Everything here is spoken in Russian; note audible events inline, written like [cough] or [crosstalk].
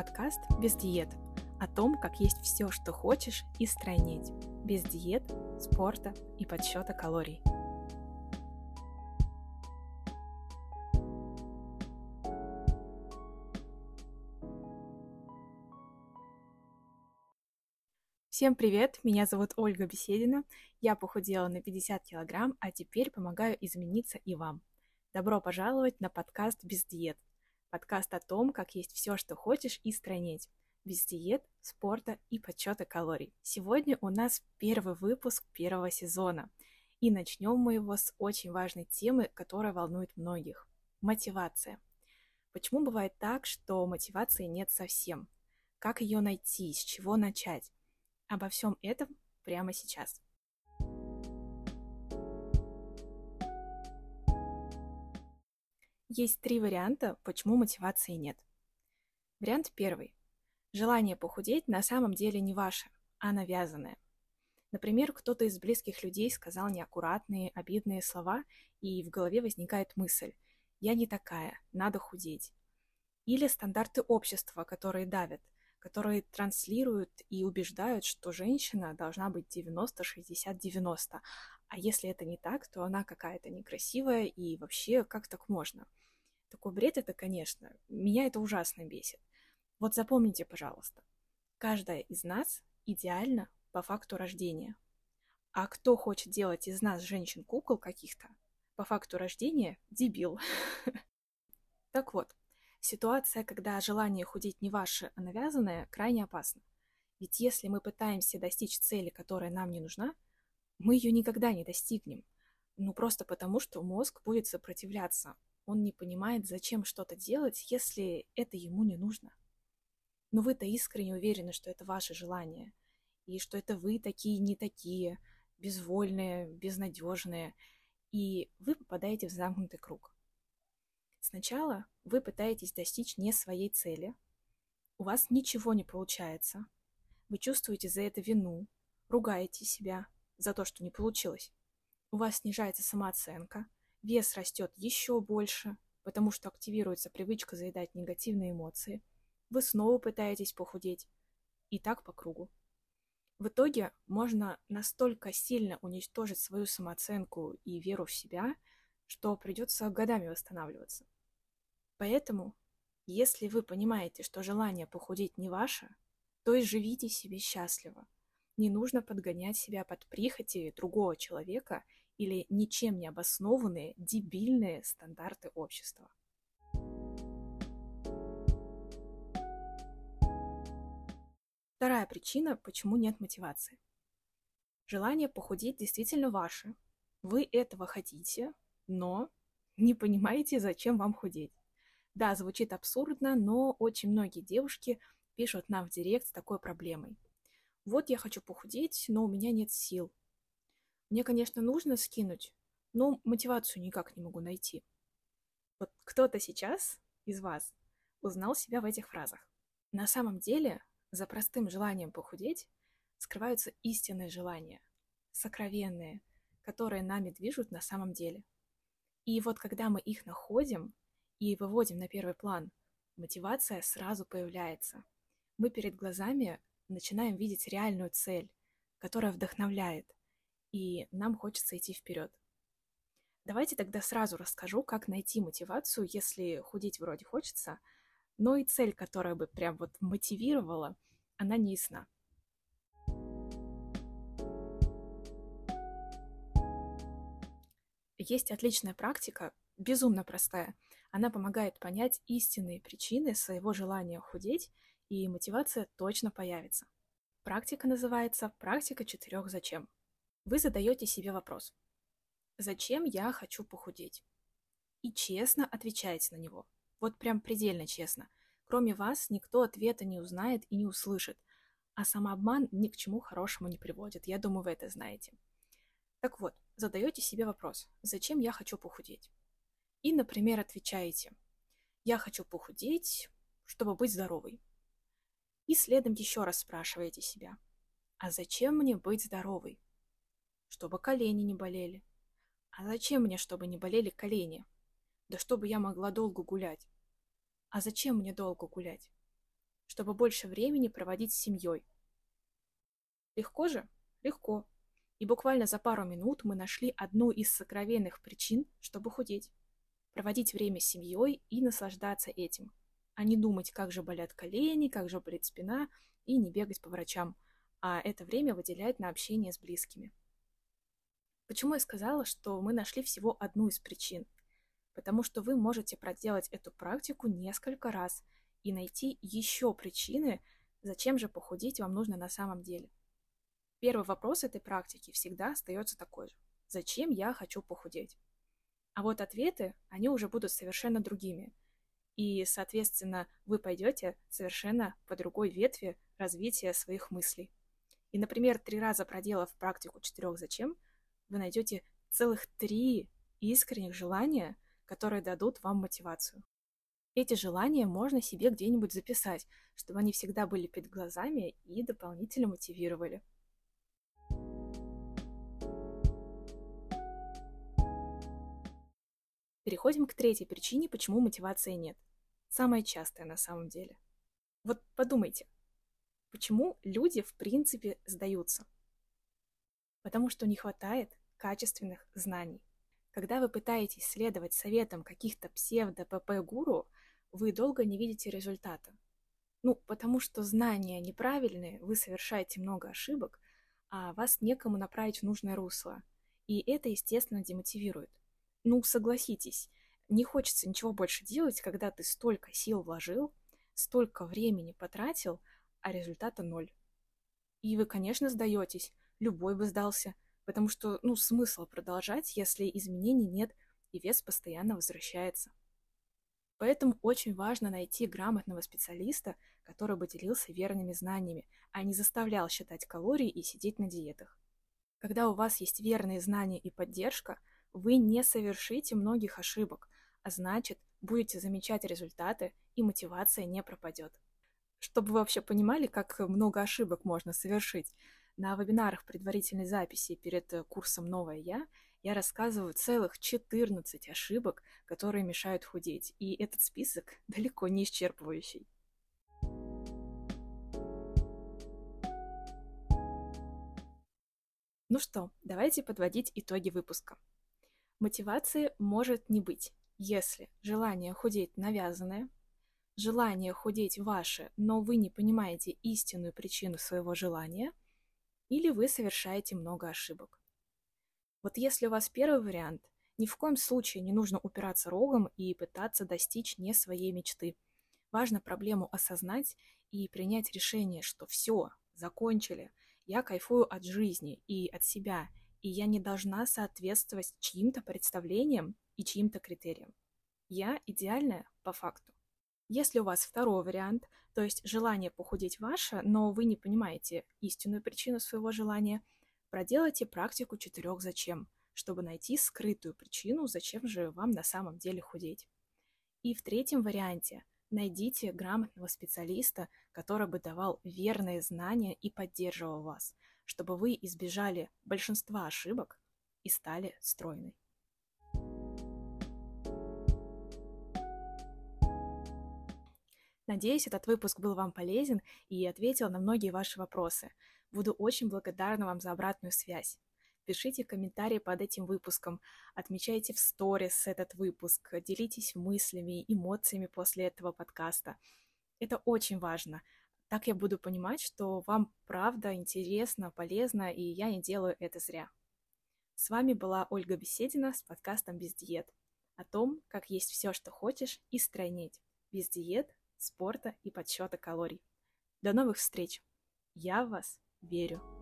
Подкаст «Без диет» о том, как есть все, что хочешь, и стройнеть. Без диет, спорта и подсчета калорий. Всем привет, меня зовут Ольга Беседина, я похудела на 50 килограмм, а теперь помогаю измениться и вам. Добро пожаловать на подкаст «Без диет», подкаст о том, как есть все, что хочешь, и стройнеть, без диет, спорта и подсчета калорий. Сегодня у нас первый выпуск первого сезона, и начнем мы его с очень важной темы, которая волнует многих – мотивация. Почему бывает так, что мотивации нет совсем? Как ее найти, с чего начать? Обо всем этом прямо сейчас. Есть три варианта, почему мотивации нет. Вариант первый. Желание похудеть на самом деле не ваше, а навязанное. Например, кто-то из близких людей сказал неаккуратные, обидные слова, и в голове возникает мысль «я не такая, надо худеть». Или стандарты общества, которые давят – которые транслируют и убеждают, что женщина должна быть 90-60-90. А если это не так, то она какая-то некрасивая и вообще как так можно? Такой бред это, конечно, меня это ужасно бесит. Вот запомните, пожалуйста, каждая из нас идеальна по факту рождения. А кто хочет делать из нас женщин-кукол каких-то, по факту рождения – дебил. [laughs] Так вот, Ситуация, когда желание худеть не ваше, а навязанное, крайне опасна. Ведь если мы пытаемся достичь цели, которая нам не нужна, мы ее никогда не достигнем. Ну просто потому, что мозг будет сопротивляться. Он не понимает, зачем что-то делать, если это ему не нужно. Но вы-то искренне уверены, что это ваше желание, и что это вы такие не такие, безвольные, безнадежные, и вы попадаете в замкнутый круг. Сначала вы пытаетесь достичь не своей цели, у вас ничего не получается, вы чувствуете за это вину, ругаете себя за то, что не получилось. У вас снижается самооценка, вес растет еще больше, потому что активируется привычка заедать негативные эмоции. Вы снова пытаетесь похудеть. И так по кругу. В итоге можно настолько сильно уничтожить свою самооценку и веру в себя, что придется годами восстанавливаться. Поэтому, если вы понимаете, что желание похудеть не ваше, то и живите себе счастливо. Не нужно подгонять себя под прихоти другого человека или ничем не обоснованные дебильные стандарты общества. Вторая причина, почему нет мотивации. Желание похудеть действительно ваше. Вы этого хотите, но не понимаете, зачем вам худеть. Да, звучит абсурдно, но очень многие девушки пишут нам в директ с такой проблемой. Вот я хочу похудеть, но у меня нет сил. Мне, конечно, нужно скинуть, но мотивацию никак не могу найти. Вот кто-то сейчас из вас узнал себя в этих фразах. На самом деле, за простым желанием похудеть скрываются истинные желания, сокровенные, которые нами движут на самом деле. И вот когда мы их находим, и выводим на первый план, мотивация сразу появляется. Мы перед глазами начинаем видеть реальную цель, которая вдохновляет, и нам хочется идти вперед. Давайте тогда сразу расскажу, как найти мотивацию, если худеть вроде хочется, но и цель, которая бы прям вот мотивировала, она не ясна. Есть отличная практика, безумно простая – она помогает понять истинные причины своего желания худеть, и мотивация точно появится. Практика называется «Практика четырех зачем». Вы задаете себе вопрос «Зачем я хочу похудеть?» И честно отвечаете на него. Вот прям предельно честно. Кроме вас никто ответа не узнает и не услышит. А самообман ни к чему хорошему не приводит. Я думаю, вы это знаете. Так вот, задаете себе вопрос «Зачем я хочу похудеть?» И, например, отвечаете «Я хочу похудеть, чтобы быть здоровой». И следом еще раз спрашиваете себя «А зачем мне быть здоровой?» Чтобы колени не болели. А зачем мне, чтобы не болели колени? Да чтобы я могла долго гулять. А зачем мне долго гулять? чтобы больше времени проводить с семьей. Легко же? Легко. И буквально за пару минут мы нашли одну из сокровенных причин, чтобы худеть. Проводить время с семьей и наслаждаться этим, а не думать, как же болят колени, как же болит спина, и не бегать по врачам, а это время выделять на общение с близкими. Почему я сказала, что мы нашли всего одну из причин? Потому что вы можете проделать эту практику несколько раз и найти еще причины, зачем же похудеть вам нужно на самом деле. Первый вопрос этой практики всегда остается такой же. Зачем я хочу похудеть? А вот ответы, они уже будут совершенно другими. И, соответственно, вы пойдете совершенно по другой ветви развития своих мыслей. И, например, три раза проделав практику четырех «зачем», вы найдете целых три искренних желания, которые дадут вам мотивацию. Эти желания можно себе где-нибудь записать, чтобы они всегда были перед глазами и дополнительно мотивировали. Переходим к третьей причине, почему мотивации нет. Самая частая на самом деле. Вот подумайте, почему люди в принципе сдаются? Потому что не хватает качественных знаний. Когда вы пытаетесь следовать советам каких-то псевдо-ПП-гуру, вы долго не видите результата. Ну, потому что знания неправильные, вы совершаете много ошибок, а вас некому направить в нужное русло. И это, естественно, демотивирует. Ну, согласитесь, не хочется ничего больше делать, когда ты столько сил вложил, столько времени потратил, а результата ноль. И вы, конечно, сдаетесь, любой бы сдался – потому что, ну, смысл продолжать, если изменений нет и вес постоянно возвращается. Поэтому очень важно найти грамотного специалиста, который бы делился верными знаниями, а не заставлял считать калории и сидеть на диетах. Когда у вас есть верные знания и поддержка, вы не совершите многих ошибок, а значит, будете замечать результаты и мотивация не пропадет. Чтобы вы вообще понимали, как много ошибок можно совершить, на вебинарах предварительной записи перед э, курсом «Новое я» я рассказываю целых 14 ошибок, которые мешают худеть, и этот список [laughs] далеко не исчерпывающий. Ну что, давайте подводить итоги выпуска. Мотивации может не быть, если желание худеть навязанное, желание худеть ваше, но вы не понимаете истинную причину своего желания – или вы совершаете много ошибок. Вот если у вас первый вариант, ни в коем случае не нужно упираться рогом и пытаться достичь не своей мечты. Важно проблему осознать и принять решение, что все, закончили, я кайфую от жизни и от себя, и я не должна соответствовать чьим-то представлениям и чьим-то критериям. Я идеальная по факту. Если у вас второй вариант, то есть желание похудеть ваше, но вы не понимаете истинную причину своего желания, проделайте практику четырех зачем, чтобы найти скрытую причину, зачем же вам на самом деле худеть. И в третьем варианте найдите грамотного специалиста, который бы давал верные знания и поддерживал вас, чтобы вы избежали большинства ошибок и стали стройной. Надеюсь, этот выпуск был вам полезен и ответил на многие ваши вопросы. Буду очень благодарна вам за обратную связь. Пишите комментарии под этим выпуском, отмечайте в сторис этот выпуск, делитесь мыслями, эмоциями после этого подкаста. Это очень важно. Так я буду понимать, что вам правда интересно, полезно, и я не делаю это зря. С вами была Ольга Беседина с подкастом «Без диет» о том, как есть все, что хочешь, и стройнеть. Без диет, спорта и подсчета калорий. До новых встреч! Я в вас верю!